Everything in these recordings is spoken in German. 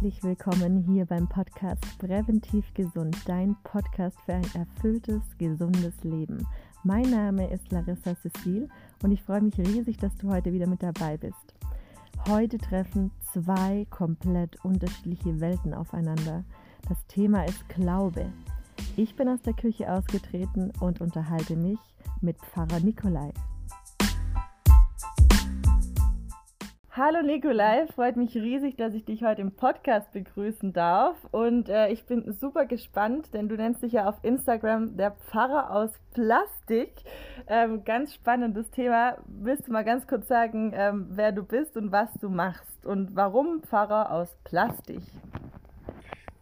Herzlich willkommen hier beim Podcast Präventiv Gesund, dein Podcast für ein erfülltes, gesundes Leben. Mein Name ist Larissa Cecil und ich freue mich riesig, dass du heute wieder mit dabei bist. Heute treffen zwei komplett unterschiedliche Welten aufeinander. Das Thema ist Glaube. Ich bin aus der Küche ausgetreten und unterhalte mich mit Pfarrer Nikolai. Hallo Nikolai, freut mich riesig, dass ich dich heute im Podcast begrüßen darf. Und äh, ich bin super gespannt, denn du nennst dich ja auf Instagram der Pfarrer aus Plastik. Ähm, ganz spannendes Thema. Willst du mal ganz kurz sagen, ähm, wer du bist und was du machst und warum Pfarrer aus Plastik?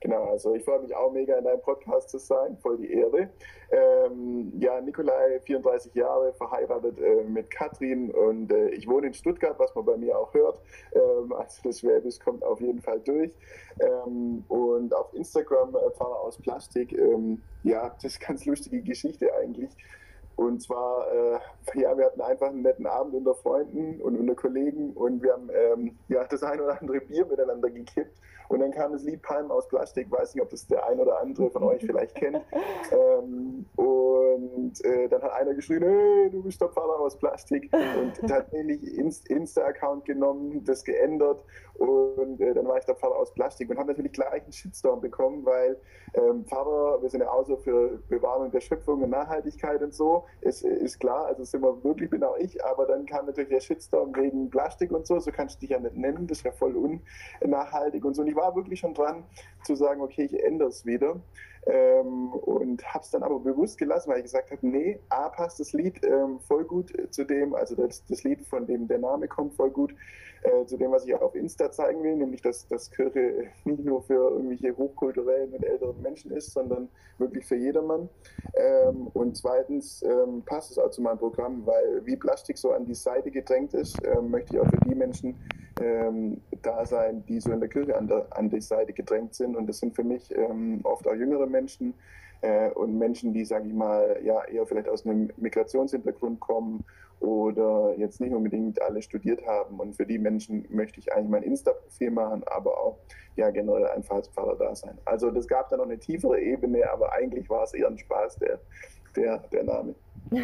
Genau, also ich freue mich auch mega in deinem Podcast zu sein, voll die Ehre. Ähm, ja, Nikolai, 34 Jahre, verheiratet äh, mit Katrin und äh, ich wohne in Stuttgart, was man bei mir auch hört. Ähm, also das Schwäbisch kommt auf jeden Fall durch. Ähm, und auf Instagram äh, Fahrer aus Plastik, ähm, ja, das ist ganz lustige Geschichte eigentlich. Und zwar, äh, ja, wir hatten einfach einen netten Abend unter Freunden und unter Kollegen und wir haben ähm, ja, das ein oder andere Bier miteinander gekippt. Und dann kam das Lied Palmen aus Plastik, weiß nicht, ob das der ein oder andere von euch vielleicht kennt. Ähm, und äh, dann hat einer geschrien, hey, du bist der Pfarrer aus Plastik. Und tatsächlich Insta-Account genommen, das geändert und äh, dann war ich der Pfarrer aus Plastik und habe natürlich gleich einen Shitstorm bekommen, weil ähm, Pfarrer, wir sind ja auch so für Bewahrung der Schöpfung und Nachhaltigkeit und so, ist, ist klar, also sind wir wirklich, bin auch ich, aber dann kam natürlich der Shitstorm wegen Plastik und so, so kannst du dich ja nicht nennen, das ist ja voll unnachhaltig und so. Und ich war wirklich schon dran zu sagen, okay, ich ändere es wieder. Ähm, und habe es dann aber bewusst gelassen, weil ich gesagt habe, nee, A passt das Lied ähm, voll gut zu dem, also das, das Lied, von dem der Name kommt, voll gut äh, zu dem, was ich auf Insta zeigen will, nämlich dass, dass Kirche nicht nur für irgendwelche hochkulturellen und älteren Menschen ist, sondern wirklich für jedermann. Ähm, und zweitens ähm, passt es auch zu meinem Programm, weil wie Plastik so an die Seite gedrängt ist, ähm, möchte ich auch für die Menschen ähm, da sein, die so in der Kirche an, der, an die Seite gedrängt sind. Und das sind für mich ähm, oft auch jüngere Menschen äh, und Menschen, die, sage ich mal, ja eher vielleicht aus einem Migrationshintergrund kommen oder jetzt nicht unbedingt alle studiert haben. Und für die Menschen möchte ich eigentlich mein Insta-Profil machen, aber auch ja generell einfach als Pfarrer da sein. Also das gab da noch eine tiefere Ebene, aber eigentlich war es eher ein Spaß, der, der, der Name.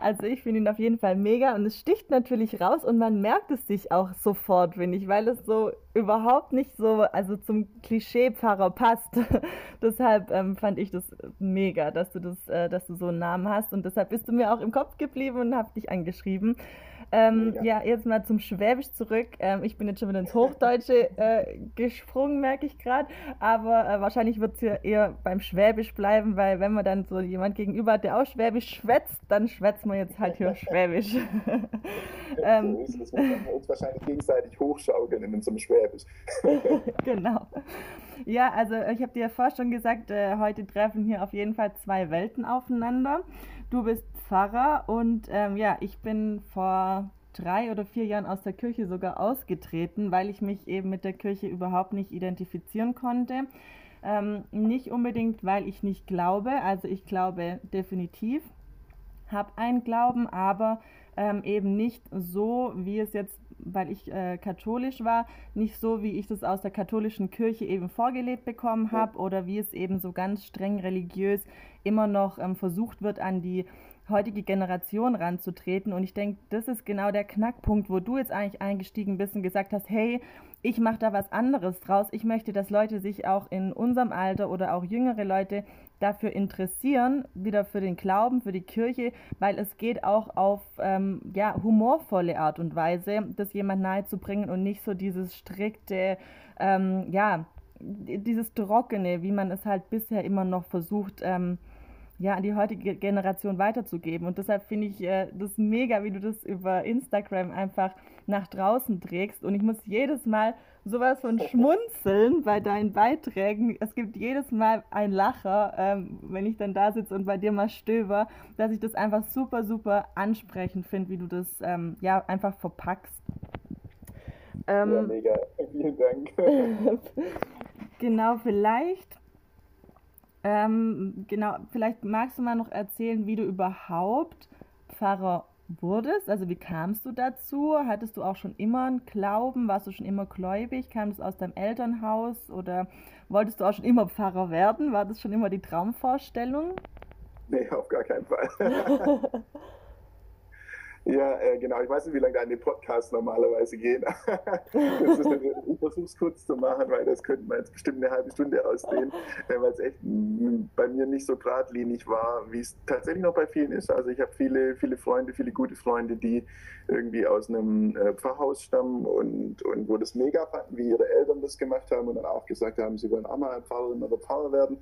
Also ich finde ihn auf jeden Fall mega und es sticht natürlich raus und man merkt es sich auch sofort, finde ich, weil es so überhaupt nicht so, also zum Klischee-Pfarrer passt. deshalb ähm, fand ich das mega, dass du das, äh, dass du so einen Namen hast und deshalb bist du mir auch im Kopf geblieben und habe dich angeschrieben. Ähm, ja. jetzt mal zum Schwäbisch zurück. Ähm, ich bin jetzt schon wieder ins Hochdeutsche äh, gesprungen, merke ich gerade. Aber äh, wahrscheinlich wird es hier eher beim Schwäbisch bleiben, weil wenn man dann so jemand gegenüber hat, der auch Schwäbisch schwätzt, dann schwätzt man jetzt halt hier Schwäbisch. ähm, so ist es. Wir uns wahrscheinlich gegenseitig hochschaukeln in unserem Schwäbisch. genau. Ja, also ich habe dir ja vorher schon gesagt, äh, heute treffen hier auf jeden Fall zwei Welten aufeinander. Du bist Pfarrer und ähm, ja, ich bin vor drei oder vier Jahren aus der Kirche sogar ausgetreten, weil ich mich eben mit der Kirche überhaupt nicht identifizieren konnte. Ähm, nicht unbedingt, weil ich nicht glaube, also ich glaube definitiv, habe einen Glauben, aber ähm, eben nicht so, wie es jetzt, weil ich äh, katholisch war, nicht so, wie ich das aus der katholischen Kirche eben vorgelebt bekommen habe oder wie es eben so ganz streng religiös immer noch ähm, versucht wird, an die heutige Generation ranzutreten. Und ich denke, das ist genau der Knackpunkt, wo du jetzt eigentlich eingestiegen bist und gesagt hast, hey, ich mache da was anderes draus. Ich möchte, dass Leute sich auch in unserem Alter oder auch jüngere Leute dafür interessieren, wieder für den Glauben, für die Kirche, weil es geht auch auf ähm, ja, humorvolle Art und Weise, das jemand nahezubringen und nicht so dieses strikte, ähm, ja, dieses Trockene, wie man es halt bisher immer noch versucht, ähm, ja, an die heutige Generation weiterzugeben. Und deshalb finde ich äh, das mega, wie du das über Instagram einfach nach draußen trägst. Und ich muss jedes Mal sowas von schmunzeln bei deinen Beiträgen. Es gibt jedes Mal ein Lacher, ähm, wenn ich dann da sitze und bei dir mal stöber, dass ich das einfach super, super ansprechend finde, wie du das ähm, ja einfach verpackst. Ähm, ja, mega. Vielen Dank. genau, vielleicht ähm, genau, vielleicht magst du mal noch erzählen, wie du überhaupt Pfarrer wurdest? Also wie kamst du dazu? Hattest du auch schon immer einen Glauben? Warst du schon immer gläubig? Kam das aus deinem Elternhaus oder wolltest du auch schon immer Pfarrer werden? War das schon immer die Traumvorstellung? Nee, auf gar keinen Fall. Ja, äh, genau. Ich weiß nicht, wie lange deine Podcasts normalerweise gehen. ich versuche es kurz zu machen, weil das könnte man jetzt bestimmt eine halbe Stunde ausdehnen, äh, weil es echt bei mir nicht so geradlinig war, wie es tatsächlich noch bei vielen ist. Also ich habe viele, viele Freunde, viele gute Freunde, die irgendwie aus einem äh, Pfarrhaus stammen und, und wo das mega fanden, wie ihre Eltern das gemacht haben und dann auch gesagt haben, sie wollen auch mal Pfarrerin oder Pfarrer werden.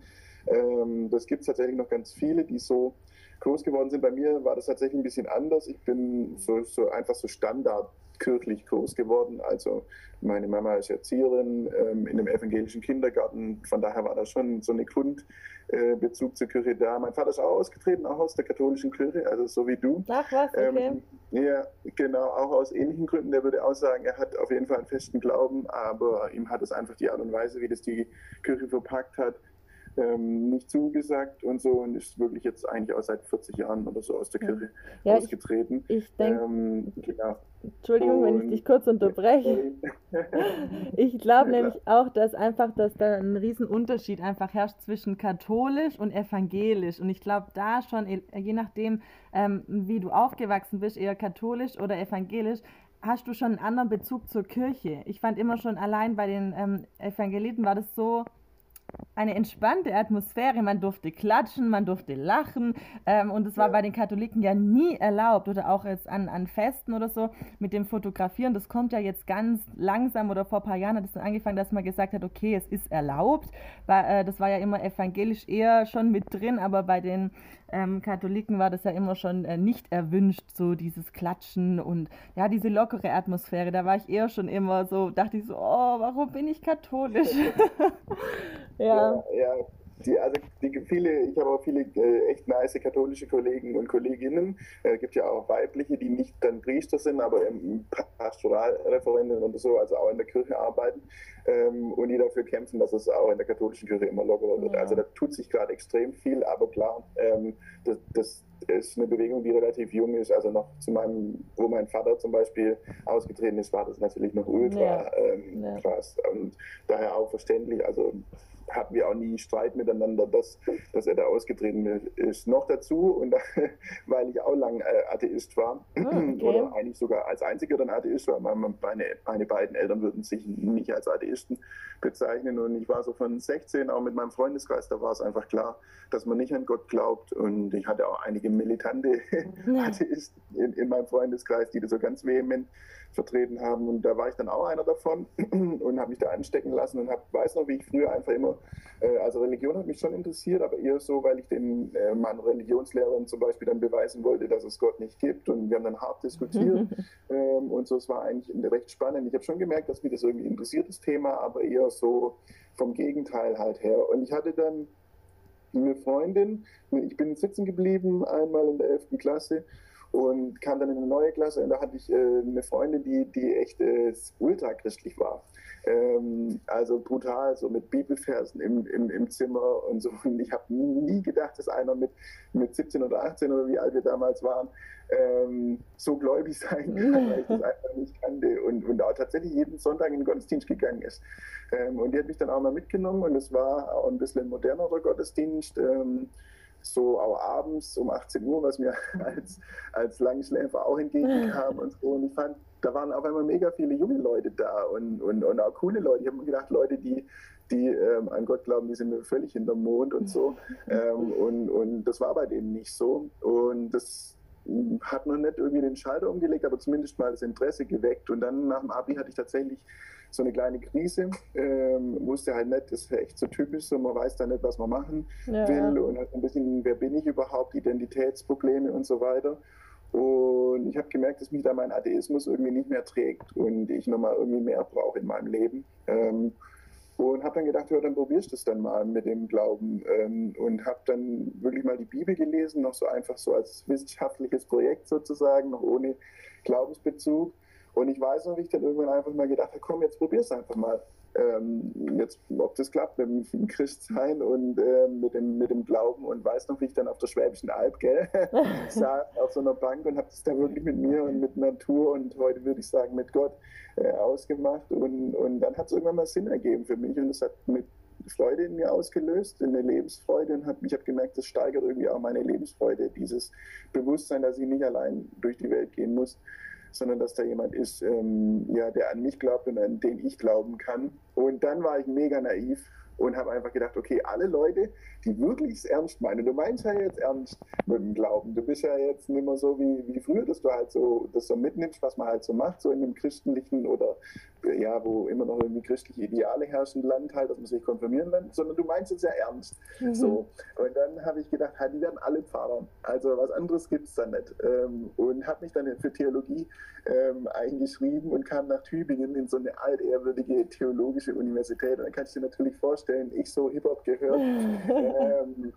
Ähm, das gibt es tatsächlich noch ganz viele, die so groß geworden sind. Bei mir war das tatsächlich ein bisschen anders. Ich bin so, so einfach so standardkirchlich groß geworden. Also meine Mama ist Erzieherin ähm, in einem evangelischen Kindergarten. Von daher war da schon so eine Grundbezug äh, zur Kirche da. Mein Vater ist auch ausgetreten, auch aus der katholischen Kirche, also so wie du. Ach was, okay. Ähm, ja, genau, auch aus ähnlichen Gründen. Der würde auch sagen, er hat auf jeden Fall einen festen Glauben, aber ihm hat es einfach die Art und Weise, wie das die Kirche verpackt hat, ähm, nicht zugesagt und so und ist wirklich jetzt eigentlich auch seit 40 Jahren oder so aus der Kirche ja, ausgetreten. Ich, ich denke, ähm, genau. Entschuldigung, und, wenn ich dich kurz unterbreche. ich glaube nämlich auch, dass einfach, dass da ein Riesenunterschied einfach herrscht zwischen katholisch und evangelisch. Und ich glaube, da schon, je nachdem, ähm, wie du aufgewachsen bist, eher katholisch oder evangelisch, hast du schon einen anderen Bezug zur Kirche. Ich fand immer schon allein bei den ähm, Evangeliten war das so eine entspannte Atmosphäre. Man durfte klatschen, man durfte lachen. Ähm, und es war bei den Katholiken ja nie erlaubt oder auch jetzt an, an Festen oder so mit dem Fotografieren. Das kommt ja jetzt ganz langsam oder vor ein paar Jahren hat es dann angefangen, dass man gesagt hat, okay, es ist erlaubt. Weil, äh, das war ja immer evangelisch eher schon mit drin, aber bei den ähm, Katholiken war das ja immer schon äh, nicht erwünscht, so dieses Klatschen und ja, diese lockere Atmosphäre. Da war ich eher schon immer so, dachte ich so, oh, warum bin ich katholisch? ja. ja. ja. Die, also die, viele, ich habe auch viele äh, echt nice katholische Kollegen und Kolleginnen. Es äh, gibt ja auch weibliche, die nicht dann Priester sind, aber im Pastoralreferenten oder so, also auch in der Kirche arbeiten ähm, und die dafür kämpfen, dass es auch in der katholischen Kirche immer lockerer wird. Ja. Also da tut sich gerade extrem viel, aber klar, ähm, das, das ist eine Bewegung, die relativ jung ist. Also noch zu meinem, wo mein Vater zum Beispiel ausgetreten ist, war das natürlich noch ultra ja. Ähm, ja. krass und daher auch verständlich. Also hatten wir auch nie Streit miteinander, dass, dass er da ausgetreten ist. Noch dazu, und weil ich auch lang äh, Atheist war, oh, okay. oder eigentlich sogar als einziger dann Atheist war, meine, meine beiden Eltern würden sich nicht als Atheisten bezeichnen. Und ich war so von 16 auch mit meinem Freundeskreis, da war es einfach klar, dass man nicht an Gott glaubt. Und ich hatte auch einige militante ja. Atheisten in, in meinem Freundeskreis, die das so ganz vehement vertreten haben. Und da war ich dann auch einer davon und habe mich da anstecken lassen und hab, weiß noch, wie ich früher einfach immer, also Religion hat mich schon interessiert, aber eher so, weil ich den äh, meinen Religionslehrern zum Beispiel dann beweisen wollte, dass es Gott nicht gibt. Und wir haben dann hart diskutiert ähm, und so. Es war eigentlich recht spannend. Ich habe schon gemerkt, dass mich das irgendwie interessiert, das Thema, aber eher so vom Gegenteil halt her. Und ich hatte dann eine Freundin, ich bin sitzen geblieben einmal in der 11. Klasse und kam dann in eine neue Klasse und da hatte ich äh, eine Freundin, die, die echt äh, ultrachristlich war. Ähm, also brutal, so mit Bibelversen im, im, im Zimmer und so. Und ich habe nie gedacht, dass einer mit, mit 17 oder 18 oder wie alt wir damals waren, ähm, so gläubig sein kann, weil ich das einfach nicht kannte und, und auch tatsächlich jeden Sonntag in den Gottesdienst gegangen ist. Ähm, und die hat mich dann auch mal mitgenommen und es war auch ein bisschen modernerer Gottesdienst. Ähm, so auch abends um 18 Uhr, was mir als, als Langschläfer auch entgegenkam und so. Und ich fand, da waren auf einmal mega viele junge Leute da und, und, und auch coole Leute. Ich habe mir gedacht, Leute, die, die ähm, an Gott glauben, die sind völlig hinterm Mond und so. Ähm, und, und das war bei denen nicht so. Und das hat noch nicht irgendwie den Schalter umgelegt, aber zumindest mal das Interesse geweckt. Und dann nach dem Abi hatte ich tatsächlich so eine kleine Krise. Ähm, wusste halt nicht, das ist echt so typisch, so man weiß da nicht, was man machen ja. will und hat ein bisschen, wer bin ich überhaupt, Identitätsprobleme und so weiter. Und ich habe gemerkt, dass mich da mein Atheismus irgendwie nicht mehr trägt und ich nochmal irgendwie mehr brauche in meinem Leben. Ähm, und habe dann gedacht, ja, dann probierst du es dann mal mit dem Glauben. Ähm, und habe dann wirklich mal die Bibel gelesen, noch so einfach so als wissenschaftliches Projekt sozusagen, noch ohne Glaubensbezug. Und ich weiß noch, wie ich dann irgendwann einfach mal gedacht habe, komm, jetzt probier's einfach mal. ähm, jetzt, ob das klappt mit dem Christsein und äh, mit, dem, mit dem Glauben und weiß noch, wie ich dann auf der Schwäbischen Alb gell, saß auf so einer Bank und habe das da wirklich mit mir und mit Natur und heute würde ich sagen mit Gott äh, ausgemacht und, und dann hat es irgendwann mal Sinn ergeben für mich und es hat mit Freude in mir ausgelöst, eine Lebensfreude und hab, ich habe gemerkt, das steigert irgendwie auch meine Lebensfreude, dieses Bewusstsein, dass ich nicht allein durch die Welt gehen muss, sondern dass da jemand ist, ähm, ja, der an mich glaubt und an den ich glauben kann. Und dann war ich mega naiv und habe einfach gedacht, okay, alle Leute, die wirklich es ernst meinen, du meinst ja jetzt ernst mit dem Glauben, du bist ja jetzt nicht mehr so wie, wie früher, dass du halt so das so mitnimmst, was man halt so macht, so in einem christlichen oder ja, wo immer noch irgendwie christliche Ideale herrschen Land halt, dass man sich konfirmieren lässt, sondern du meinst es ja ernst. Mhm. So. Und dann habe ich gedacht, halt, die werden alle Pfarrer. Also was anderes gibt es dann nicht. Ähm, und habe mich dann für Theologie ähm, eingeschrieben und kam nach Tübingen in so eine altehrwürdige theologische Universität. Und dann kannst du dir natürlich vorstellen, ich so Hip-Hop gehört. ähm,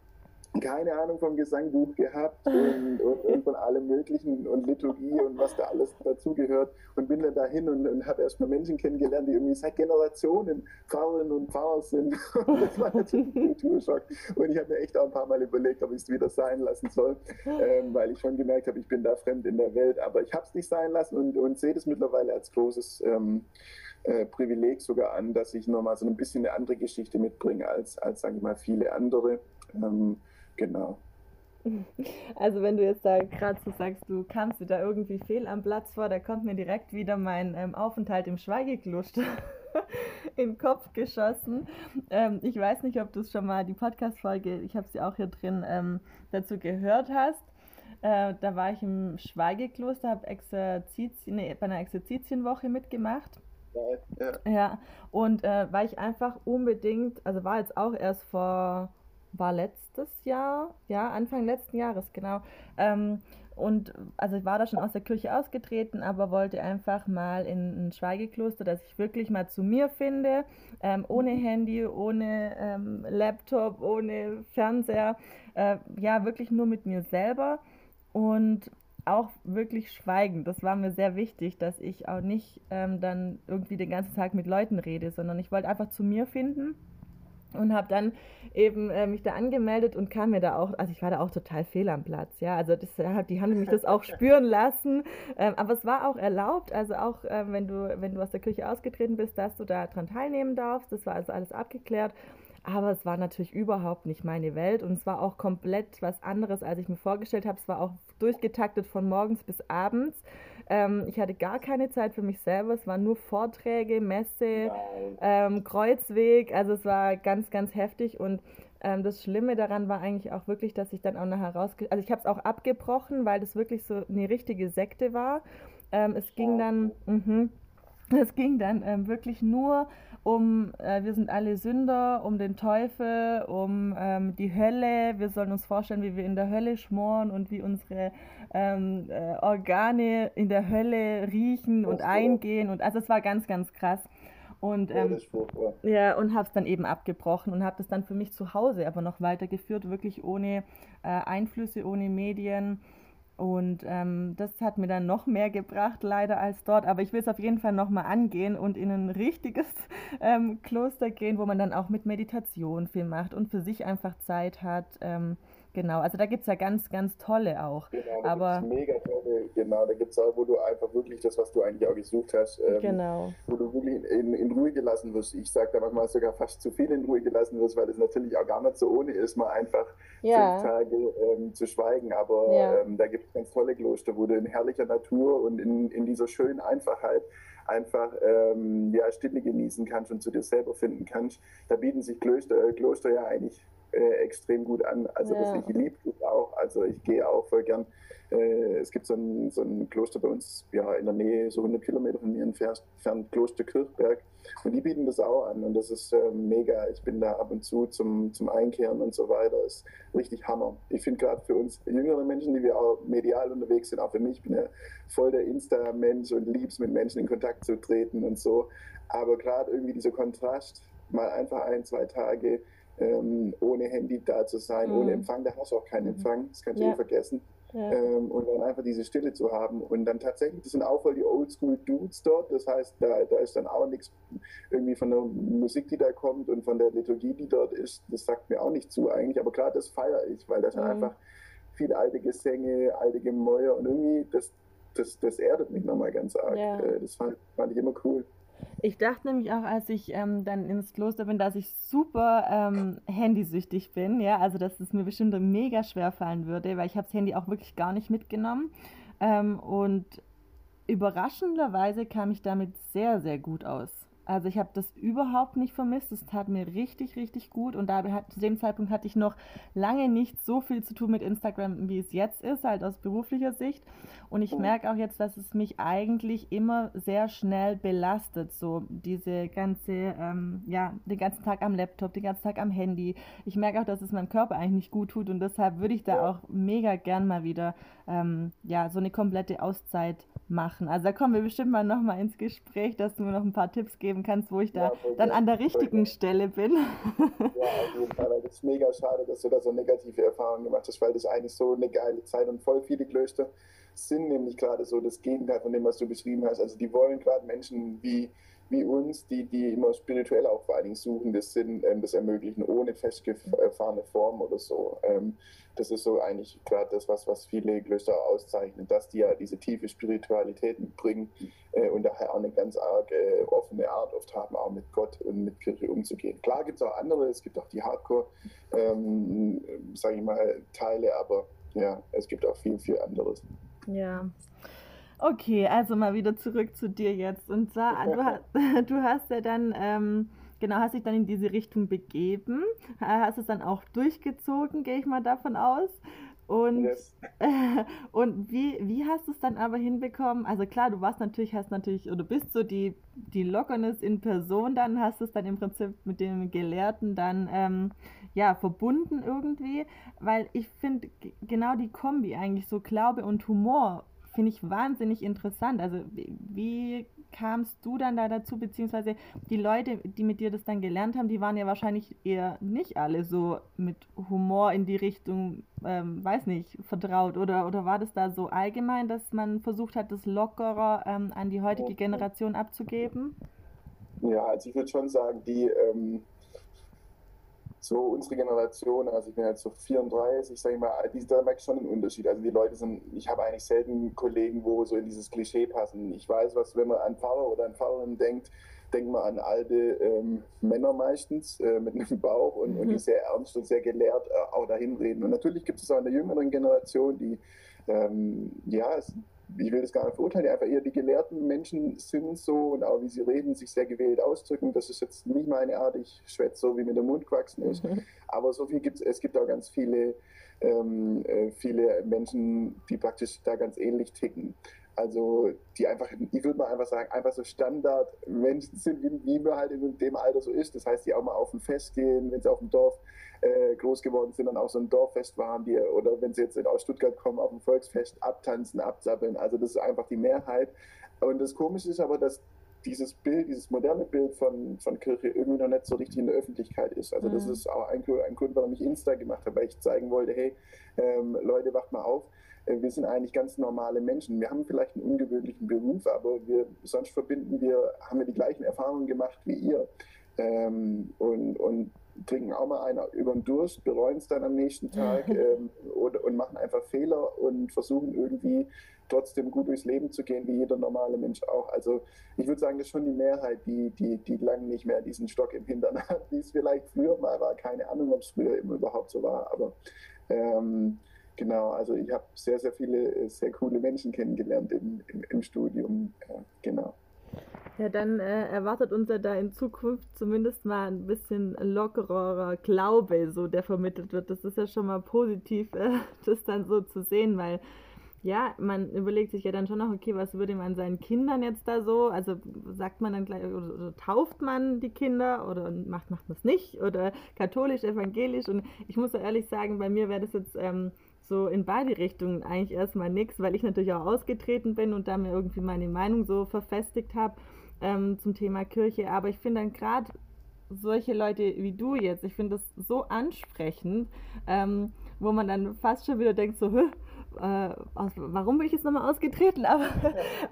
keine Ahnung vom Gesangbuch gehabt und, und, und, von allem Möglichen und Liturgie und was da alles dazugehört und bin dann dahin und, und habe erstmal Menschen kennengelernt, die irgendwie seit Generationen Pfarrerinnen und Pfarrer sind. Und das war natürlich ein Kulturschock. Und ich habe mir echt auch ein paar Mal überlegt, ob ich es wieder sein lassen soll, ähm, weil ich schon gemerkt habe, ich bin da fremd in der Welt. Aber ich habe es nicht sein lassen und, und sehe das mittlerweile als großes ähm, äh, Privileg sogar an, dass ich nochmal so ein bisschen eine andere Geschichte mitbringe als, als sage ich mal, viele andere. Ähm, Genau. Also wenn du jetzt da gerade so sagst, du kamst dir da irgendwie fehl am Platz vor, da kommt mir direkt wieder mein ähm, Aufenthalt im Schweigekloster in den Kopf geschossen. Ähm, ich weiß nicht, ob du schon mal die Podcast-Folge, ich habe sie auch hier drin, ähm, dazu gehört hast. Äh, da war ich im Schweigekloster, habe Exerzitien, nee, bei einer Exerzitienwoche mitgemacht. Ja, ja. ja und äh, weil ich einfach unbedingt, also war jetzt auch erst vor war letztes Jahr, ja, Anfang letzten Jahres, genau. Ähm, und also ich war da schon aus der Kirche ausgetreten, aber wollte einfach mal in ein Schweigekloster, dass ich wirklich mal zu mir finde, ähm, ohne mhm. Handy, ohne ähm, Laptop, ohne Fernseher, äh, ja, wirklich nur mit mir selber und auch wirklich schweigen. Das war mir sehr wichtig, dass ich auch nicht ähm, dann irgendwie den ganzen Tag mit Leuten rede, sondern ich wollte einfach zu mir finden und habe dann eben äh, mich da angemeldet und kam mir da auch, also ich war da auch total fehl am Platz, ja, also das, die haben mich das auch spüren lassen, ähm, aber es war auch erlaubt, also auch äh, wenn du wenn du aus der Kirche ausgetreten bist, dass du da dran teilnehmen darfst, das war also alles abgeklärt. Aber es war natürlich überhaupt nicht meine Welt und es war auch komplett was anderes, als ich mir vorgestellt habe. Es war auch durchgetaktet von morgens bis abends. Ähm, ich hatte gar keine Zeit für mich selber. Es waren nur Vorträge, Messe, ähm, Kreuzweg. Also es war ganz, ganz heftig. Und ähm, das Schlimme daran war eigentlich auch wirklich, dass ich dann auch nachher rausge... Also ich habe es auch abgebrochen, weil das wirklich so eine richtige Sekte war. Ähm, es ging dann... Mh, es ging dann wirklich nur um, äh, wir sind alle Sünder, um den Teufel, um ähm, die Hölle. Wir sollen uns vorstellen, wie wir in der Hölle schmoren und wie unsere ähm, äh, Organe in der Hölle riechen und eingehen. Und also es war ganz, ganz krass. Und, ähm, ja, und habe es dann eben abgebrochen und habe das dann für mich zu Hause aber noch weitergeführt, wirklich ohne äh, Einflüsse, ohne Medien. Und ähm, das hat mir dann noch mehr gebracht, leider als dort. Aber ich will es auf jeden Fall nochmal angehen und in ein richtiges ähm, Kloster gehen, wo man dann auch mit Meditation viel macht und für sich einfach Zeit hat. Ähm, Genau, also da gibt es ja ganz, ganz tolle auch. Genau, da aber mega tolle, genau, da gibt es auch, wo du einfach wirklich das, was du eigentlich auch gesucht hast, ähm, genau. wo du wirklich in, in Ruhe gelassen wirst. Ich sage da manchmal sogar fast zu viel in Ruhe gelassen wirst, weil das natürlich auch gar nicht so ohne ist, mal einfach ja. fünf Tage ähm, zu schweigen. Aber ja. ähm, da gibt es ganz tolle Kloster, wo du in herrlicher Natur und in, in dieser schönen Einfachheit einfach ähm, ja, Stille genießen kannst und zu dir selber finden kannst. Da bieten sich Klöster, äh, Kloster ja eigentlich äh, extrem gut an. Also ja. ich liebe es auch. Also ich gehe auch voll gern. Äh, es gibt so ein, so ein Kloster bei uns ja, in der Nähe, so 100 Kilometer von mir entfernt, Kloster Kirchberg. Und die bieten das auch an und das ist äh, mega. Ich bin da ab und zu zum, zum Einkehren und so weiter. Das ist richtig Hammer. Ich finde gerade für uns jüngere Menschen, die wir auch medial unterwegs sind, auch für mich, ich bin ja voll der Insta-Mensch und lieb's mit Menschen in Kontakt zu treten und so. Aber gerade irgendwie dieser Kontrast, mal einfach ein, zwei Tage ähm, ohne Handy da zu sein, mhm. ohne Empfang, da hast du auch keinen mhm. Empfang, das kannst du ja. eh vergessen. Ja. Ähm, und dann einfach diese Stille zu haben. Und dann tatsächlich, das sind auch voll die Oldschool-Dudes dort. Das heißt, da, da ist dann auch nichts irgendwie von der Musik, die da kommt und von der Liturgie, die dort ist. Das sagt mir auch nicht zu eigentlich. Aber klar, das feiere ich, weil das mhm. einfach viele alte Gesänge, alte Gemäuer und irgendwie, das, das, das erdet mich nochmal ganz arg. Ja. Äh, das fand, fand ich immer cool. Ich dachte nämlich auch, als ich ähm, dann ins Kloster bin, dass ich super ähm, handysüchtig bin. Ja, also dass es mir bestimmt mega schwer fallen würde, weil ich habe das Handy auch wirklich gar nicht mitgenommen. Ähm, und überraschenderweise kam ich damit sehr, sehr gut aus. Also ich habe das überhaupt nicht vermisst. Es tat mir richtig, richtig gut. Und da hat, zu dem Zeitpunkt hatte ich noch lange nicht so viel zu tun mit Instagram, wie es jetzt ist, halt aus beruflicher Sicht. Und ich merke auch jetzt, dass es mich eigentlich immer sehr schnell belastet. So diese ganze, ähm, ja, den ganzen Tag am Laptop, den ganzen Tag am Handy. Ich merke auch, dass es meinem Körper eigentlich nicht gut tut. Und deshalb würde ich da auch mega gern mal wieder, ähm, ja, so eine komplette Auszeit machen. Also da kommen wir bestimmt mal nochmal ins Gespräch, dass du mir noch ein paar Tipps geben kannst, wo ich da ja, dann an der richtigen Stelle bin. Ja, auf jeden Fall. Das ist mega schade, dass du da so negative Erfahrungen gemacht hast, weil das eigentlich so eine geile Zeit und voll viele Klöster sind nämlich gerade so das Gegenteil von dem, was du beschrieben hast. Also die wollen gerade Menschen wie wie uns, die, die immer spirituell auch vor allen Dingen suchen, das Sinn, ähm, das ermöglichen, ohne festgefahrene Form oder so. Ähm, das ist so eigentlich gerade das, was, was viele Klöster auszeichnet, dass die ja diese tiefe Spiritualität mitbringen äh, und daher auch eine ganz arg äh, offene Art oft haben, auch mit Gott und mit Kirche umzugehen. Klar gibt es auch andere, es gibt auch die Hardcore, ähm, sage ich mal, Teile, aber ja, es gibt auch viel, viel anderes. Ja, Okay, also mal wieder zurück zu dir jetzt. Und zwar, du, hast, du hast ja dann, ähm, genau, hast dich dann in diese Richtung begeben, hast es dann auch durchgezogen, gehe ich mal davon aus. Und, yes. äh, und wie, wie hast du es dann aber hinbekommen? Also klar, du warst natürlich, hast natürlich, oder bist so die, die Lockerness in Person, dann hast du es dann im Prinzip mit dem Gelehrten dann ähm, ja, verbunden irgendwie, weil ich finde genau die Kombi eigentlich so Glaube und Humor finde ich wahnsinnig interessant. Also wie kamst du dann da dazu, beziehungsweise die Leute, die mit dir das dann gelernt haben, die waren ja wahrscheinlich eher nicht alle so mit Humor in die Richtung, ähm, weiß nicht, vertraut. Oder, oder war das da so allgemein, dass man versucht hat, das lockerer ähm, an die heutige Generation abzugeben? Ja, also ich würde schon sagen, die ähm, so unsere Generation, also ich bin jetzt so 34, sage ich mal, da merke ich schon einen Unterschied. Also die Leute sind, ich habe eigentlich selten Kollegen, wo so in dieses Klischee passen. Ich weiß, was, wenn man an Pfarrer oder an Pfarrerin denkt, denkt man an alte ähm, Männer meistens äh, mit einem Bauch und, mhm. und, die mhm. sehr ernst und sehr gelehrt äh, auch dahin reden. Und natürlich gibt es auch in der jüngeren Generation, die ähm, ja, es, ich will das gar nicht verurteilen, die einfach eher die gelehrten Menschen sind so und auch wie sie reden, sich sehr gewählt ausdrücken. Das ist jetzt nicht meine Art, ich schwätze so, wie mir der Mund gewachsen ist. Mhm. Aber so viel gibt es, es gibt auch ganz viele, ähm, äh, viele Menschen, die praktisch da ganz ähnlich ticken. Also die einfach, ich würde mal einfach sagen, einfach so Standardmenschen sind, wie, wie man halt in dem Alter so ist. Das heißt, die auch mal auf ein Fest gehen, wenn sie auf dem Dorf äh, groß geworden sind und auch so ein Dorffest waren, die, oder wenn sie jetzt aus Stuttgart kommen, auf ein Volksfest abtanzen, absappeln. Also das ist einfach die Mehrheit. Und das Komische ist aber, dass dieses Bild, dieses moderne Bild von, von Kirche irgendwie noch nicht so richtig in der Öffentlichkeit ist. Also das mhm. ist auch ein, ein Grund, warum ich Insta gemacht habe, weil ich zeigen wollte, hey, ähm, Leute, wacht mal auf äh, wir sind eigentlich ganz normale Menschen. Wir haben vielleicht einen ungewöhnlichen Beruf, aber wir, sonst verbinden wir, haben wir die gleichen Erfahrungen gemacht wie ihr. Ähm, und, und trinken auch mal einer über den Durst, bereuen es dann am nächsten Tag ähm, und, und, machen einfach Fehler und versuchen irgendwie trotzdem gut durchs Leben zu gehen, wie jeder normale Mensch auch. Also ich würde sagen, das ist schon die Mehrheit, die, die, die lange nicht mehr diesen Stock im Hintern hat, wie es vielleicht früher mal war. Keine Ahnung, ob es früher immer überhaupt so war, aber ähm, genau, also ich habe sehr, sehr viele äh, sehr coole Menschen kennengelernt im, im, im Studium. Äh, genau. Ja, dann äh, erwartet uns ja da in Zukunft zumindest mal ein bisschen lockerer Glaube, so der vermittelt wird. Das ist ja schon mal positiv, äh, das dann so zu sehen, weil ja, man überlegt sich ja dann schon noch, okay, was würde man seinen Kindern jetzt da so, also sagt man dann gleich, oder, oder tauft man die Kinder oder macht, macht man es nicht? Oder katholisch, evangelisch? Und ich muss ja ehrlich sagen, bei mir wäre das jetzt ähm, so in beide Richtungen eigentlich erstmal nichts, weil ich natürlich auch ausgetreten bin und da mir irgendwie meine Meinung so verfestigt habe ähm, zum Thema Kirche. Aber ich finde dann gerade solche Leute wie du jetzt, ich finde das so ansprechend, ähm, wo man dann fast schon wieder denkt, so, äh, aus, warum bin ich jetzt nochmal ausgetreten? Aber,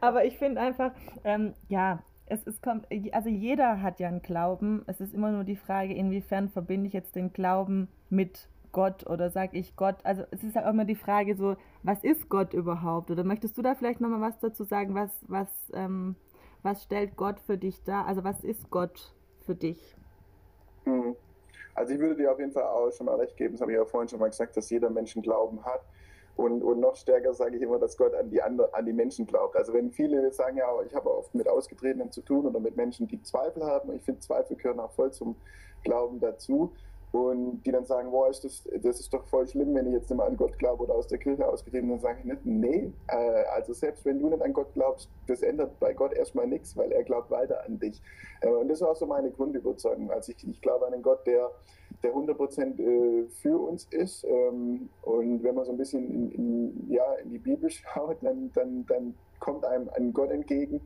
aber ich finde einfach, ähm, ja, es, es kommt, also jeder hat ja einen Glauben. Es ist immer nur die Frage, inwiefern verbinde ich jetzt den Glauben mit Gott oder sage ich Gott? Also es ist ja immer die Frage so, was ist Gott überhaupt? Oder möchtest du da vielleicht nochmal was dazu sagen? Was, was, ähm, was stellt Gott für dich dar? Also was ist Gott für dich? Hm. Also ich würde dir auf jeden Fall auch schon mal recht geben, das habe ich ja vorhin schon mal gesagt, dass jeder Mensch Glauben hat. Und, und noch stärker sage ich immer, dass Gott an die, andere, an die Menschen glaubt. Also wenn viele sagen, ja, ich habe oft mit Ausgetretenen zu tun oder mit Menschen, die Zweifel haben, ich finde, Zweifel gehören auch voll zum Glauben dazu und die dann sagen, boah, ist das, das ist doch voll schlimm, wenn ich jetzt nicht mehr an Gott glaube oder aus der Kirche ausgetreten, dann sage ich nicht, nee, äh, also selbst wenn du nicht an Gott glaubst, das ändert bei Gott erstmal nichts, weil er glaubt weiter an dich. Äh, und das war so meine Grundüberzeugung. Also ich, ich glaube an einen Gott, der, der 100% äh, für uns ist ähm, und wenn man so ein bisschen in, in, ja, in die Bibel schaut, dann, dann, dann kommt einem ein Gott entgegen,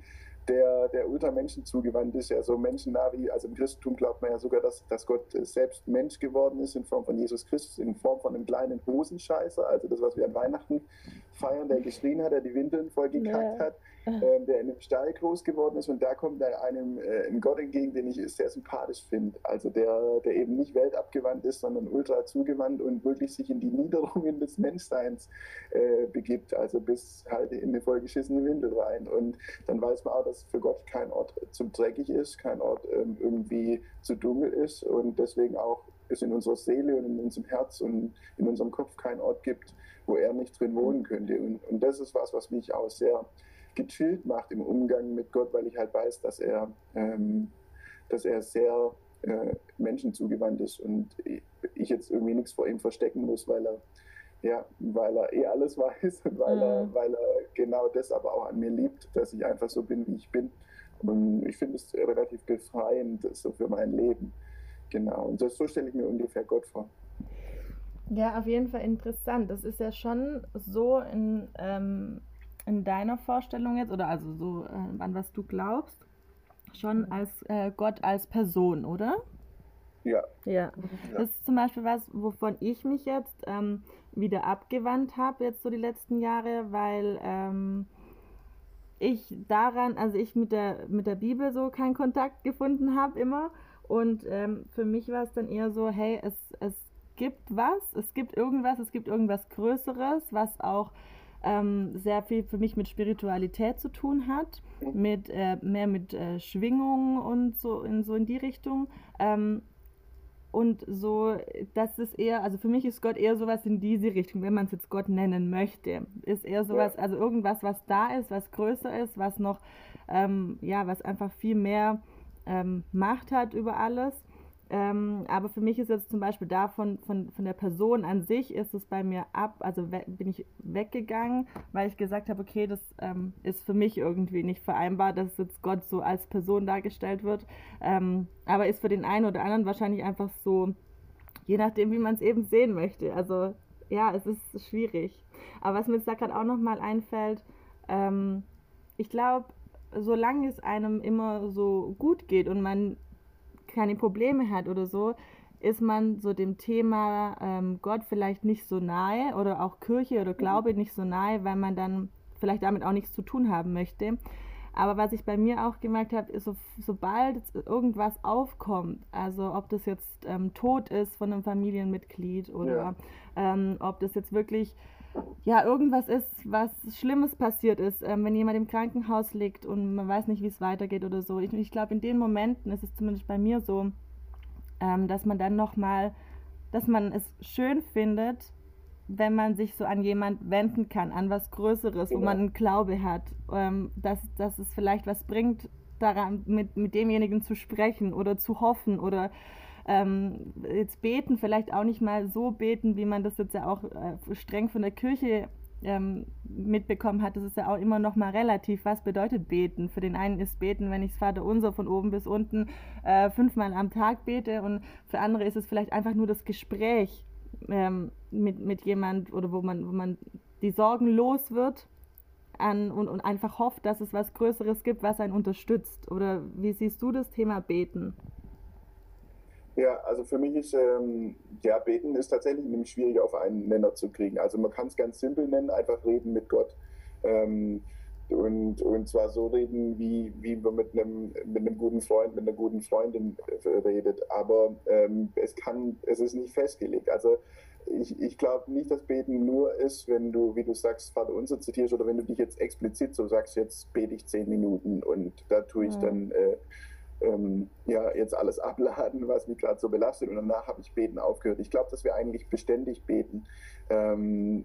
der, der Ultramenschen zugewandt ist, ja so menschennah wie, also im Christentum glaubt man ja sogar, dass, dass Gott selbst Mensch geworden ist in Form von Jesus Christus, in Form von einem kleinen Hosenscheißer, also das, was wir an Weihnachten feiern, der geschrien hat, der die Windeln vollgekackt ja. hat, äh, der in einem Stall groß geworden ist und da kommt er einem äh, ein Gott entgegen, den ich sehr sympathisch finde, also der, der eben nicht weltabgewandt ist, sondern ultra zugewandt und wirklich sich in die Niederungen des Menschseins äh, begibt, also bis halt in eine vollgeschissene Windel rein. Und dann weiß man auch, dass für Gott kein Ort zu dreckig ist, kein Ort ähm, irgendwie zu dunkel ist und deswegen auch es in unserer Seele und in unserem Herz und in unserem Kopf keinen Ort gibt, wo er nicht drin wohnen könnte. Und, und das ist was, was mich auch sehr gechillt macht im Umgang mit Gott, weil ich halt weiß, dass er, ähm, dass er sehr äh, menschenzugewandt ist und ich jetzt irgendwie nichts vor ihm verstecken muss, weil er ja, weil er eh alles weiß und weil, mhm. er, weil er genau das aber auch an mir liebt, dass ich einfach so bin, wie ich bin. Und ich finde es relativ befreiend so für mein Leben. Genau. Und das, so stelle ich mir ungefähr Gott vor. Ja, auf jeden Fall interessant. Das ist ja schon so in, ähm, in deiner Vorstellung jetzt, oder also so, äh, an was du glaubst, schon als äh, Gott als Person, oder? Ja. ja. Das ist zum Beispiel was, wovon ich mich jetzt ähm, wieder abgewandt habe, jetzt so die letzten Jahre, weil ähm, ich daran, also ich mit der, mit der Bibel so keinen Kontakt gefunden habe immer. Und ähm, für mich war es dann eher so, hey, es, es gibt was, es gibt irgendwas, es gibt irgendwas Größeres, was auch ähm, sehr viel für mich mit Spiritualität zu tun hat, mit äh, mehr mit äh, Schwingungen und so in so in die Richtung. Ähm, und so, das ist eher, also für mich ist Gott eher sowas in diese Richtung, wenn man es jetzt Gott nennen möchte. Ist eher sowas, also irgendwas, was da ist, was größer ist, was noch, ähm, ja, was einfach viel mehr ähm, Macht hat über alles. Ähm, aber für mich ist jetzt zum Beispiel davon, von, von der Person an sich, ist es bei mir ab, also bin ich weggegangen, weil ich gesagt habe, okay, das ähm, ist für mich irgendwie nicht vereinbar, dass jetzt Gott so als Person dargestellt wird. Ähm, aber ist für den einen oder anderen wahrscheinlich einfach so, je nachdem, wie man es eben sehen möchte. Also ja, es ist schwierig. Aber was mir jetzt da gerade auch nochmal einfällt, ähm, ich glaube, solange es einem immer so gut geht und man keine Probleme hat oder so, ist man so dem Thema ähm, Gott vielleicht nicht so nahe oder auch Kirche oder Glaube nicht so nahe, weil man dann vielleicht damit auch nichts zu tun haben möchte. Aber was ich bei mir auch gemerkt habe, ist, so, sobald irgendwas aufkommt, also ob das jetzt ähm, Tod ist von einem Familienmitglied oder ja. ähm, ob das jetzt wirklich ja, irgendwas ist, was Schlimmes passiert ist, ähm, wenn jemand im Krankenhaus liegt und man weiß nicht, wie es weitergeht oder so. Ich, ich glaube, in den Momenten ist es zumindest bei mir so, ähm, dass man dann nochmal, dass man es schön findet, wenn man sich so an jemand wenden kann, an was Größeres, wo man einen Glaube hat, ähm, dass, dass es vielleicht was bringt, daran mit, mit demjenigen zu sprechen oder zu hoffen oder ähm, jetzt beten, vielleicht auch nicht mal so beten, wie man das jetzt ja auch äh, streng von der Kirche ähm, mitbekommen hat, das ist ja auch immer noch mal relativ. Was bedeutet beten? Für den einen ist beten, wenn ich das Vater unser von oben bis unten äh, fünfmal am Tag bete und für andere ist es vielleicht einfach nur das Gespräch ähm, mit, mit jemand oder wo man, wo man die Sorgen los wird an, und, und einfach hofft, dass es was Größeres gibt, was einen unterstützt. Oder wie siehst du das Thema Beten? Ja, also für mich ist, ähm, ja, beten ist tatsächlich nämlich schwierig auf einen Nenner zu kriegen. Also man kann es ganz simpel nennen, einfach reden mit Gott. Ähm, und, und zwar so reden, wie, wie man mit einem, mit einem guten Freund, mit einer guten Freundin äh, redet. Aber ähm, es kann, es ist nicht festgelegt. Also ich, ich glaube nicht, dass Beten nur ist, wenn du, wie du sagst, Vater unser zitierst oder wenn du dich jetzt explizit so sagst, jetzt bete ich zehn Minuten und da tue ich mhm. dann äh, ähm, ja jetzt alles abladen, was mich gerade so belastet und danach habe ich Beten aufgehört. Ich glaube, dass wir eigentlich beständig beten, ähm,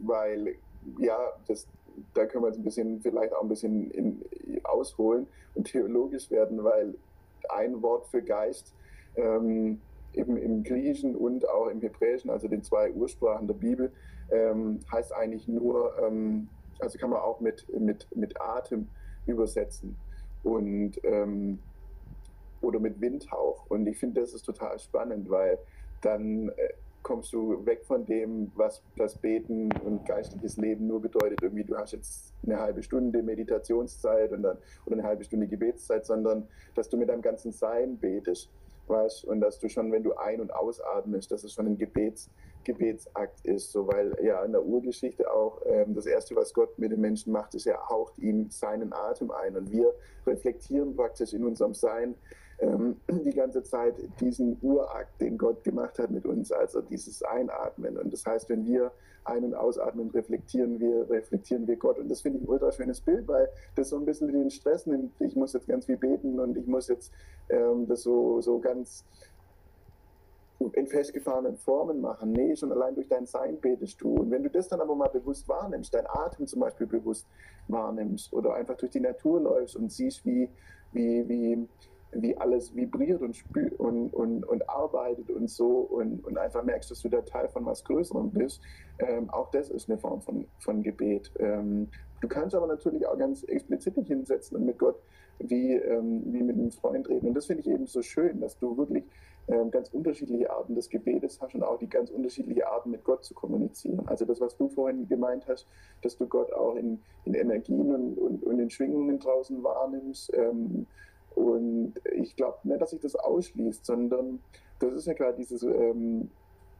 weil ja, das, da können wir jetzt ein bisschen, vielleicht auch ein bisschen in, ausholen und theologisch werden, weil ein Wort für Geist ähm, eben im Griechischen und auch im Hebräischen, also den zwei Ursprachen der Bibel, ähm, heißt eigentlich nur, ähm, also kann man auch mit, mit, mit Atem übersetzen und ähm, oder mit Windhauch. Und ich finde, das ist total spannend, weil dann äh, kommst du weg von dem, was das Beten und geistliches Leben nur bedeutet. Irgendwie, du hast jetzt eine halbe Stunde Meditationszeit und dann, oder eine halbe Stunde Gebetszeit, sondern dass du mit deinem ganzen Sein betest. Weißt? Und dass du schon, wenn du ein- und ausatmest, dass es schon ein Gebets, Gebetsakt ist. So, weil ja in der Urgeschichte auch ähm, das Erste, was Gott mit dem Menschen macht, ist, er haucht ihm seinen Atem ein. Und wir reflektieren praktisch in unserem Sein, ähm, die ganze Zeit diesen Urakt, den Gott gemacht hat mit uns, also dieses Einatmen. Und das heißt, wenn wir ein- und ausatmen, reflektieren wir, reflektieren wir Gott. Und das finde ich ein ultra schönes Bild, weil das so ein bisschen den Stress nimmt. Ich muss jetzt ganz viel beten und ich muss jetzt ähm, das so, so ganz in festgefahrenen Formen machen. Nee, schon allein durch dein Sein betest du. Und wenn du das dann aber mal bewusst wahrnimmst, dein Atem zum Beispiel bewusst wahrnimmst oder einfach durch die Natur läufst und siehst, wie, wie, wie, wie alles vibriert und, und, und, und arbeitet und so und, und einfach merkst, dass du der Teil von was Größerem bist, ähm, auch das ist eine Form von, von Gebet. Ähm, du kannst aber natürlich auch ganz explizit dich hinsetzen und mit Gott wie, ähm, wie mit einem Freund reden. Und das finde ich eben so schön, dass du wirklich ähm, ganz unterschiedliche Arten des Gebetes hast und auch die ganz unterschiedliche Arten mit Gott zu kommunizieren. Also das, was du vorhin gemeint hast, dass du Gott auch in, in Energien und, und, und in Schwingungen draußen wahrnimmst, ähm, und ich glaube nicht, dass sich das ausschließt, sondern das ist ja gerade dieses, ähm,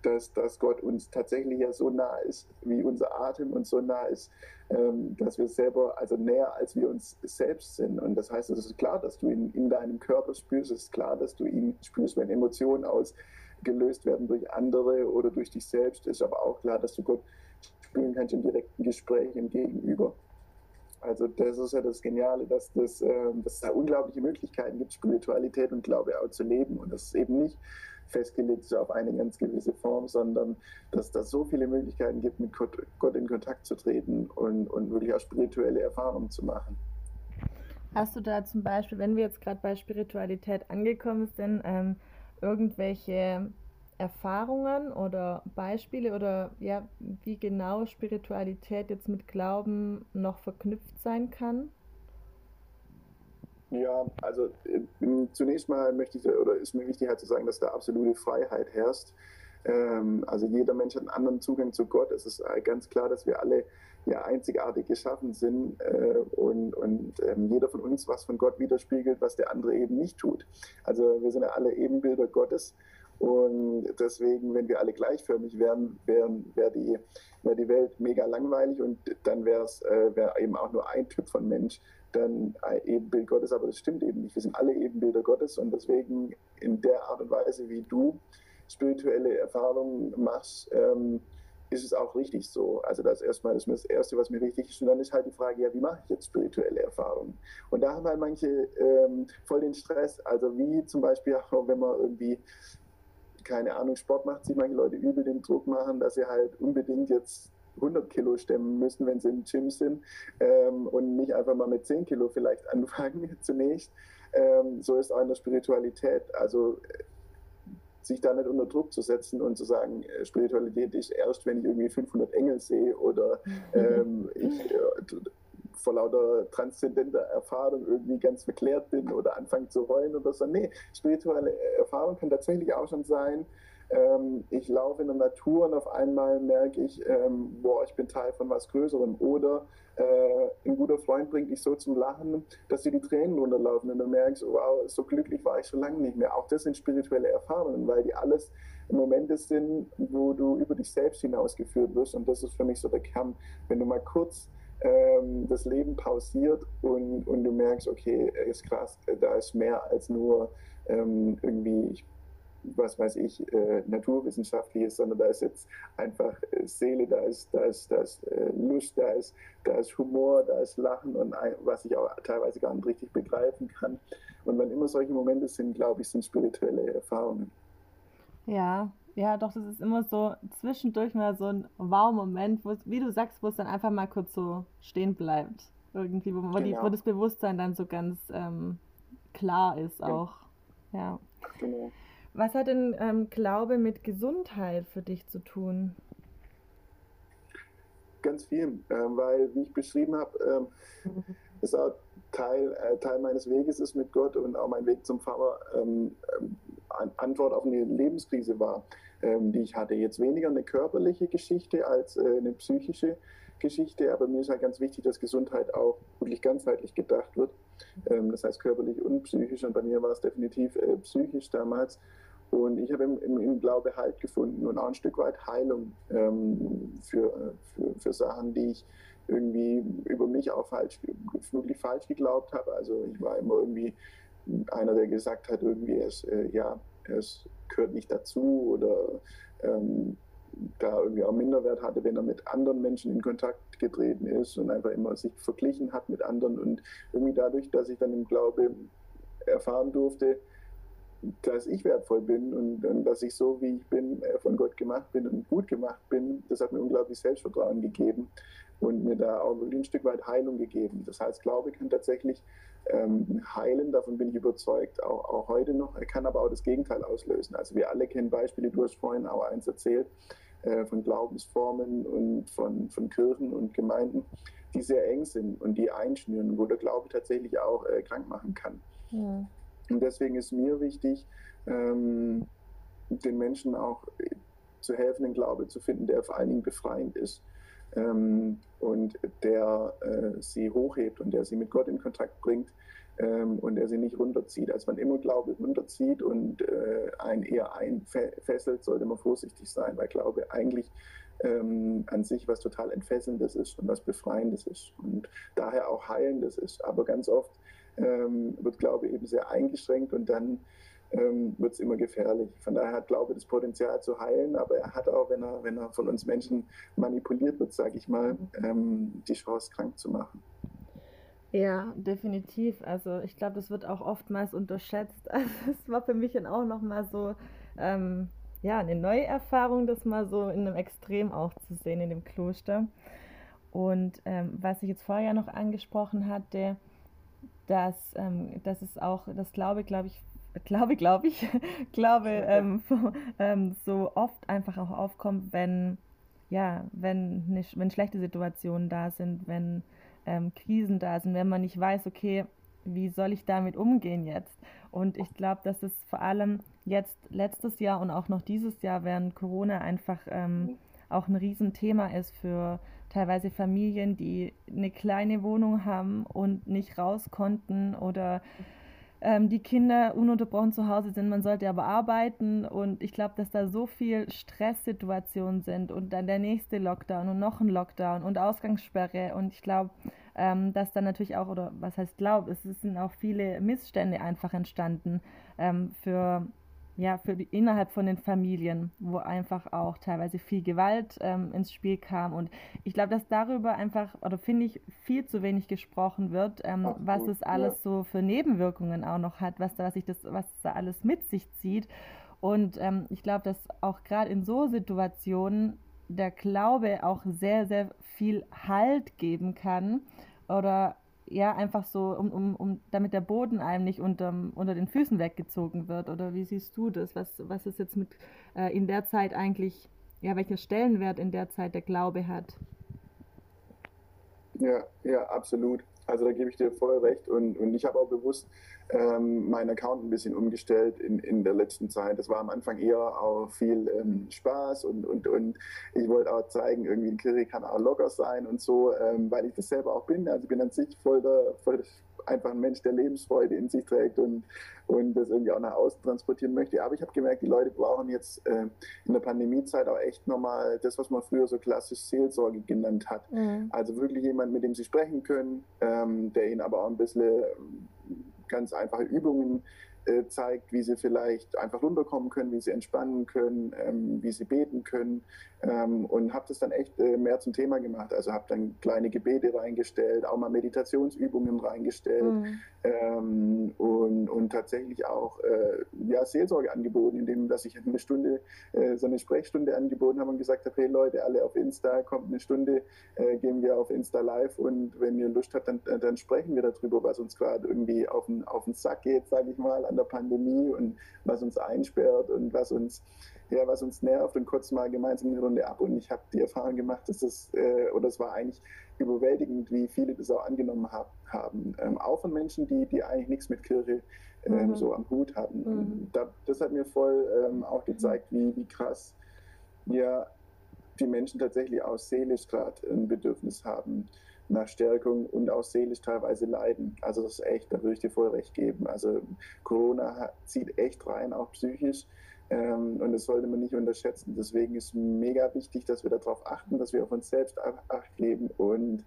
dass, dass Gott uns tatsächlich ja so nah ist, wie unser Atem und so nah ist, ähm, dass wir selber, also näher als wir uns selbst sind. Und das heißt, es ist klar, dass du ihn in deinem Körper spürst, es ist klar, dass du ihn spürst, wenn Emotionen ausgelöst werden durch andere oder durch dich selbst, es ist aber auch klar, dass du Gott spüren kannst im direkten Gespräch im Gegenüber. Also das ist ja das Geniale, dass, das, äh, dass es da unglaubliche Möglichkeiten gibt, Spiritualität und Glaube auch zu leben. Und das ist eben nicht festgelegt ist auf eine ganz gewisse Form, sondern dass es so viele Möglichkeiten gibt, mit Gott, Gott in Kontakt zu treten und, und wirklich auch spirituelle Erfahrungen zu machen. Hast du da zum Beispiel, wenn wir jetzt gerade bei Spiritualität angekommen sind, ähm, irgendwelche Erfahrungen oder Beispiele oder ja, wie genau Spiritualität jetzt mit Glauben noch verknüpft sein kann? Ja, also äh, zunächst mal möchte ich oder ist mir wichtig halt zu sagen, dass da absolute Freiheit herrscht. Ähm, also jeder Mensch hat einen anderen Zugang zu Gott. Es ist äh, ganz klar, dass wir alle ja einzigartig geschaffen sind äh, und, und ähm, jeder von uns was von Gott widerspiegelt, was der andere eben nicht tut. Also wir sind ja alle Ebenbilder Gottes und deswegen, wenn wir alle gleichförmig wären, wäre wär die, wär die Welt mega langweilig und dann wäre es äh, wär eben auch nur ein Typ von Mensch, dann ein Ebenbild Gottes, aber das stimmt eben nicht. Wir sind alle Ebenbilder Gottes und deswegen in der Art und Weise, wie du spirituelle Erfahrungen machst, ähm, ist es auch richtig so. Also das ist erstmal das, das Erste, was mir wichtig ist. Und dann ist halt die Frage, ja, wie mache ich jetzt spirituelle Erfahrungen? Und da haben halt manche ähm, voll den Stress. Also wie zum Beispiel wenn man irgendwie keine Ahnung, Sport macht, sich manche Leute übel den Druck machen, dass sie halt unbedingt jetzt 100 Kilo stemmen müssen, wenn sie im Gym sind ähm, und nicht einfach mal mit 10 Kilo vielleicht anfangen zunächst. Ähm, so ist auch in der Spiritualität. Also sich da nicht unter Druck zu setzen und zu sagen, äh, Spiritualität ist erst, wenn ich irgendwie 500 Engel sehe oder ähm, ich äh, vor lauter transzendenter Erfahrung irgendwie ganz verklärt bin oder anfange zu heulen oder so. Nee, spirituelle Erfahrung kann tatsächlich auch schon sein, ähm, ich laufe in der Natur und auf einmal merke ich, ähm, boah, ich bin Teil von was Größerem. Oder äh, ein guter Freund bringt dich so zum Lachen, dass dir die Tränen runterlaufen und du merkst, wow, so glücklich war ich schon lange nicht mehr. Auch das sind spirituelle Erfahrungen, weil die alles Momente sind, wo du über dich selbst hinausgeführt wirst. Und das ist für mich so der Kern. Wenn du mal kurz ähm, das Leben pausiert und, und du merkst, okay, ist krass, da ist mehr als nur ähm, irgendwie, was weiß ich, äh, naturwissenschaftliches, sondern da ist jetzt einfach äh, Seele, da ist, da ist, da ist äh, Lust, da ist, da ist Humor, da ist Lachen und ein, was ich auch teilweise gar nicht richtig begreifen kann. Und wenn immer solche Momente sind, glaube ich, sind spirituelle Erfahrungen. Ja, ja, doch, das ist immer so zwischendurch mal so ein Wow-Moment, wie du sagst, wo es dann einfach mal kurz so stehen bleibt. Irgendwie, wo, wo, die, wo genau. das Bewusstsein dann so ganz ähm, klar ist auch. Ja. Genau. Was hat denn ähm, Glaube mit Gesundheit für dich zu tun? Ganz viel, ähm, weil, wie ich beschrieben habe, ähm, ist auch Teil, äh, Teil meines Weges ist mit Gott und auch mein Weg zum Pfarrer ähm, ähm Antwort auf eine Lebenskrise war, ähm, die ich hatte. Jetzt weniger eine körperliche Geschichte als äh, eine psychische Geschichte, aber mir ist halt ganz wichtig, dass Gesundheit auch wirklich ganzheitlich gedacht wird. Ähm, das heißt körperlich und psychisch und bei mir war es definitiv äh, psychisch damals. Und ich habe im, im, im, Glaube Halt gefunden und auch ein Stück weit Heilung ähm, für, für, für Sachen, die ich irgendwie über mich auch falsch, wirklich falsch geglaubt habe. Also ich war immer irgendwie einer, der gesagt hat, irgendwie, es, äh, ja, es gehört nicht dazu oder ähm, da irgendwie auch Minderwert hatte, wenn er mit anderen Menschen in Kontakt getreten ist und einfach immer sich verglichen hat mit anderen und irgendwie dadurch, dass ich dann im Glaube erfahren durfte, dass ich wertvoll bin und, und, dass ich so, wie ich bin, äh, von Gott gemacht bin und gut gemacht bin, das hat mir unglaublich Selbstvertrauen gegeben und mir da auch ein Stück weit Heilung gegeben. Das heißt, Glaube kann tatsächlich ähm, heilen, davon bin ich überzeugt, auch, auch heute noch. Er kann aber auch das Gegenteil auslösen. Also wir alle kennen Beispiele, du hast vorhin auch eins erzählt, äh, von Glaubensformen und von, von Kirchen und Gemeinden, die sehr eng sind und die einschnüren, wo der Glaube tatsächlich auch äh, krank machen kann. Ja. Und deswegen ist mir wichtig, ähm, den Menschen auch zu helfen, einen Glaube zu finden, der vor allen Dingen befreiend ist ähm, und der äh, sie hochhebt und der sie mit Gott in Kontakt bringt ähm, und der sie nicht runterzieht. Als man immer Glaube runterzieht und äh, einen eher einfesselt, sollte man vorsichtig sein, weil Glaube eigentlich ähm, an sich was total Entfesselndes ist und was Befreiendes ist und daher auch Heilendes ist. Aber ganz oft ähm, wird Glaube eben sehr eingeschränkt und dann ähm, wird es immer gefährlich. Von daher hat Glaube das Potenzial zu heilen, aber er hat auch, wenn er, wenn er von uns Menschen manipuliert wird, sage ich mal, ähm, die Chance krank zu machen. Ja, definitiv. Also ich glaube, das wird auch oftmals unterschätzt. Also es war für mich dann auch nochmal so, ähm, ja, eine neue Erfahrung, das mal so in einem Extrem auch zu sehen in dem Kloster. Und ähm, was ich jetzt vorher noch angesprochen hatte, dass, ähm, dass es auch, das glaube, glaube ich, glaube, glaube ich, glaube, ähm, ähm, so oft einfach auch aufkommt, wenn, ja, wenn, eine, wenn schlechte Situationen da sind, wenn ähm, Krisen da sind, wenn man nicht weiß, okay, wie soll ich damit umgehen jetzt? Und ich glaube, dass es vor allem jetzt letztes Jahr und auch noch dieses Jahr während Corona einfach ähm, mhm. auch ein Riesenthema ist für teilweise Familien, die eine kleine Wohnung haben und nicht raus konnten oder ähm, die Kinder ununterbrochen zu Hause sind, man sollte aber arbeiten und ich glaube, dass da so viel Stresssituationen sind und dann der nächste Lockdown und noch ein Lockdown und Ausgangssperre. Und ich glaube, ähm, dass dann natürlich auch, oder was heißt glaube, es sind auch viele Missstände einfach entstanden ähm, für ja, für die, innerhalb von den Familien, wo einfach auch teilweise viel Gewalt ähm, ins Spiel kam. Und ich glaube, dass darüber einfach, oder finde ich, viel zu wenig gesprochen wird, ähm, was es alles ja. so für Nebenwirkungen auch noch hat, was da, was, ich das, was da alles mit sich zieht. Und ähm, ich glaube, dass auch gerade in so Situationen der Glaube auch sehr, sehr viel Halt geben kann oder ja, einfach so, um, um, um, damit der Boden einem nicht unterm, unter den Füßen weggezogen wird? Oder wie siehst du das? Was, was ist jetzt mit äh, in der Zeit eigentlich, ja, welcher Stellenwert in der Zeit der Glaube hat? Ja, ja, absolut. Also da gebe ich dir voll recht. Und, und ich habe auch bewusst ähm, meinen Account ein bisschen umgestellt in, in der letzten Zeit. Das war am Anfang eher auch viel ähm, Spaß und, und, und ich wollte auch zeigen, irgendwie ein Kiri kann auch locker sein und so, ähm, weil ich das selber auch bin. Also ich bin an sich voll der, voll einfach ein Mensch, der Lebensfreude in sich trägt und, und das irgendwie auch nach außen transportieren möchte. Aber ich habe gemerkt, die Leute brauchen jetzt äh, in der Pandemiezeit auch echt nochmal das, was man früher so klassisch Seelsorge genannt hat. Mhm. Also wirklich jemand, mit dem sie sprechen können, ähm, der ihnen aber auch ein bisschen ganz einfache Übungen äh, zeigt, wie sie vielleicht einfach runterkommen können, wie sie entspannen können, ähm, wie sie beten können ähm, und habe das dann echt äh, mehr zum Thema gemacht. Also habe dann kleine Gebete reingestellt, auch mal Meditationsübungen reingestellt mhm. ähm, und, und tatsächlich auch äh, ja, Seelsorge angeboten, indem dass ich eine Stunde, äh, so eine Sprechstunde angeboten habe und gesagt habe, hey Leute, alle auf Insta, kommt eine Stunde, äh, gehen wir auf Insta live und wenn ihr Lust habt, dann, dann sprechen wir darüber, was uns gerade irgendwie auf den, auf den Sack geht, sage ich mal, an der Pandemie und was uns einsperrt und was uns ja, was uns nervt und kurz mal gemeinsam eine Runde ab. Und ich habe die Erfahrung gemacht, dass das, äh, oder es war eigentlich überwältigend, wie viele das auch angenommen hab, haben. Ähm, auch von Menschen, die, die eigentlich nichts mit Kirche ähm, mhm. so am Hut hatten. Mhm. Da, das hat mir voll ähm, auch gezeigt, wie, wie krass ja, die Menschen tatsächlich auch seelisch gerade ein Bedürfnis haben nach Stärkung und auch seelisch teilweise leiden. Also das ist echt, da würde ich dir voll recht geben. Also Corona zieht echt rein, auch psychisch. Ähm, und das sollte man nicht unterschätzen. Deswegen ist mega wichtig, dass wir darauf achten, dass wir auf uns selbst Acht geben und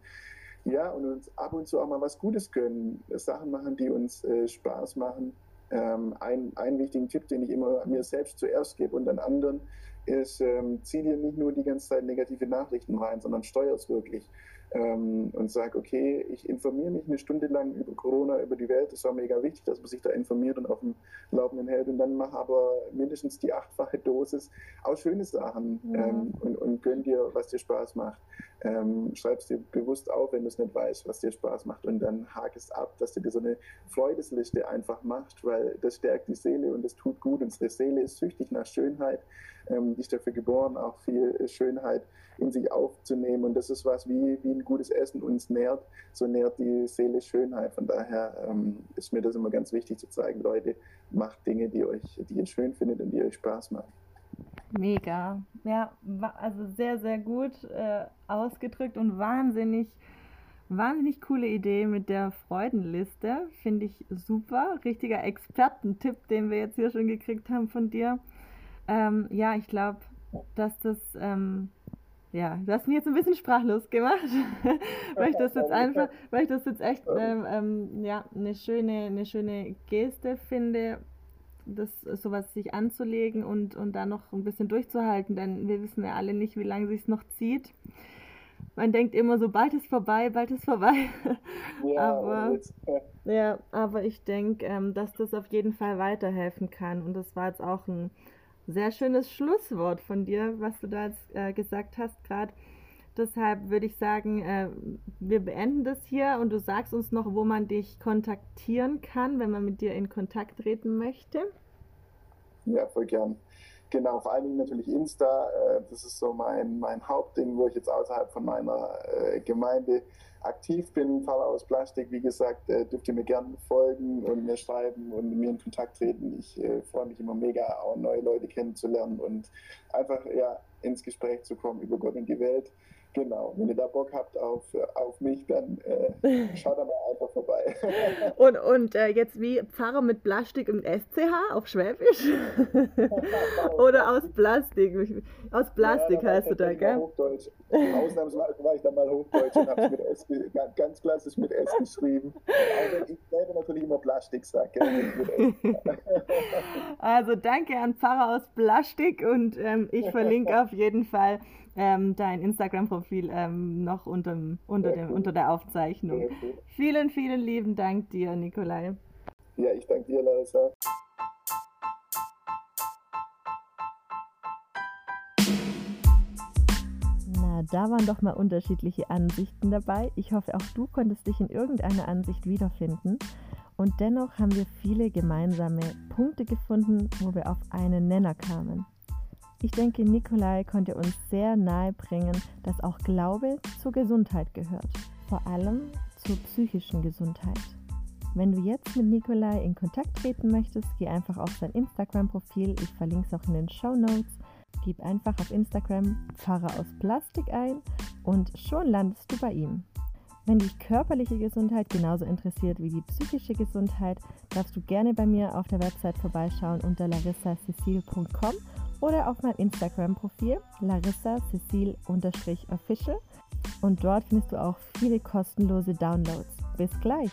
ja, und uns ab und zu auch mal was Gutes können, Sachen machen, die uns äh, Spaß machen. Ähm, ein, einen wichtigen Tipp, den ich immer mir selbst zuerst gebe und dann anderen, ist, ähm, zieh dir nicht nur die ganze Zeit negative Nachrichten rein, sondern steuer es wirklich ähm, und sage, okay, ich informiere mich eine Stunde lang über Corona, über die Welt. Das war mega wichtig, dass man sich da informiert und auf dem Laufenden hält. Und dann mach aber mindestens die achtfache Dosis aus schöne Sachen ja. ähm, und, und gönn dir, was dir Spaß macht. Ähm, Schreib es dir bewusst auf, wenn du es nicht weißt, was dir Spaß macht. Und dann hake es ab, dass du dir so eine Freudesliste einfach machst, weil das stärkt die Seele und das tut gut. Unsere Seele ist süchtig nach Schönheit. Ähm, ist dafür geboren, auch viel Schönheit in sich aufzunehmen. Und das ist was wie, wie ein gutes Essen uns nährt, so nährt die Seele Schönheit. Von daher ähm, ist mir das immer ganz wichtig zu zeigen, Leute, macht Dinge, die euch, die ihr schön findet und die euch Spaß machen. Mega. Ja, also sehr, sehr gut äh, ausgedrückt und wahnsinnig, wahnsinnig coole Idee mit der Freudenliste. Finde ich super. Richtiger Expertentipp, den wir jetzt hier schon gekriegt haben von dir. Ähm, ja, ich glaube, dass das ähm, ja, du hast mich jetzt ein bisschen sprachlos gemacht, weil ich das jetzt einfach, weil ich das jetzt echt ähm, ähm, ja, eine schöne, eine schöne Geste finde, das sowas sich anzulegen und, und da noch ein bisschen durchzuhalten, denn wir wissen ja alle nicht, wie lange sich noch zieht. Man denkt immer so, bald ist vorbei, bald ist vorbei. Ja, aber, ja, aber ich denke, ähm, dass das auf jeden Fall weiterhelfen kann. Und das war jetzt auch ein sehr schönes Schlusswort von dir, was du da jetzt äh, gesagt hast gerade. Deshalb würde ich sagen, äh, wir beenden das hier und du sagst uns noch, wo man dich kontaktieren kann, wenn man mit dir in Kontakt treten möchte. Ja, voll gern. Genau, vor allen Dingen natürlich Insta. Äh, das ist so mein, mein Hauptding, wo ich jetzt außerhalb von meiner äh, Gemeinde aktiv bin, Pfarrer aus Plastik, wie gesagt, äh, dürft ihr mir gerne folgen und mir schreiben und mit mir in Kontakt treten. Ich äh, freue mich immer mega, auch neue Leute kennenzulernen und einfach ja, ins Gespräch zu kommen über Gott und die Welt. Genau, wenn ihr da Bock habt auf, auf mich, dann äh, schaut da mal einfach vorbei. und und äh, jetzt wie Pfarrer mit Plastik und SCH auf Schwäbisch? Oder aus Plastik? Aus Plastik ja, heißt du da, gell? Hochdeutsch. Ausnahmsweise war ich dann mal Hochdeutsch und habe es mit S, ganz klassisch mit S geschrieben. Aber ich selber natürlich immer Plastik sage. also danke an Pfarrer aus Plastik und ähm, ich verlinke auf jeden Fall ähm, dein Instagram-Profil ähm, noch unter, unter, dem, unter der Aufzeichnung. Vielen, vielen lieben Dank dir, Nikolai. Ja, ich danke dir, Larissa. Na, da waren doch mal unterschiedliche Ansichten dabei. Ich hoffe, auch du konntest dich in irgendeiner Ansicht wiederfinden. Und dennoch haben wir viele gemeinsame Punkte gefunden, wo wir auf einen Nenner kamen. Ich denke, Nikolai konnte uns sehr nahe bringen, dass auch Glaube zur Gesundheit gehört. Vor allem zur psychischen Gesundheit. Wenn du jetzt mit Nikolai in Kontakt treten möchtest, geh einfach auf sein Instagram-Profil. Ich verlinke es auch in den Show Notes. Gib einfach auf Instagram Pfarrer aus Plastik ein und schon landest du bei ihm. Wenn dich körperliche Gesundheit genauso interessiert wie die psychische Gesundheit, darfst du gerne bei mir auf der Website vorbeischauen unter larissacecil.com oder auf meinem Instagram-Profil larissacecil-official und dort findest du auch viele kostenlose Downloads. Bis gleich!